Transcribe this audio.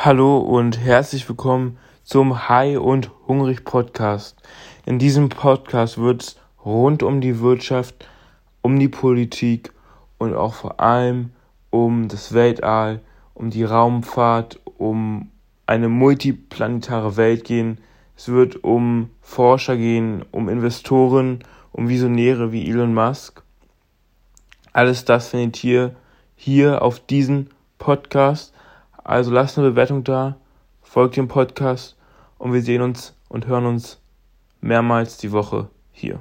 Hallo und herzlich willkommen zum High und Hungrig Podcast. In diesem Podcast wird es rund um die Wirtschaft, um die Politik und auch vor allem um das Weltall, um die Raumfahrt, um eine multiplanetare Welt gehen. Es wird um Forscher gehen, um Investoren, um Visionäre wie Elon Musk. Alles das findet ihr hier auf diesem Podcast. Also lasst eine Bewertung da, folgt dem Podcast und wir sehen uns und hören uns mehrmals die Woche hier.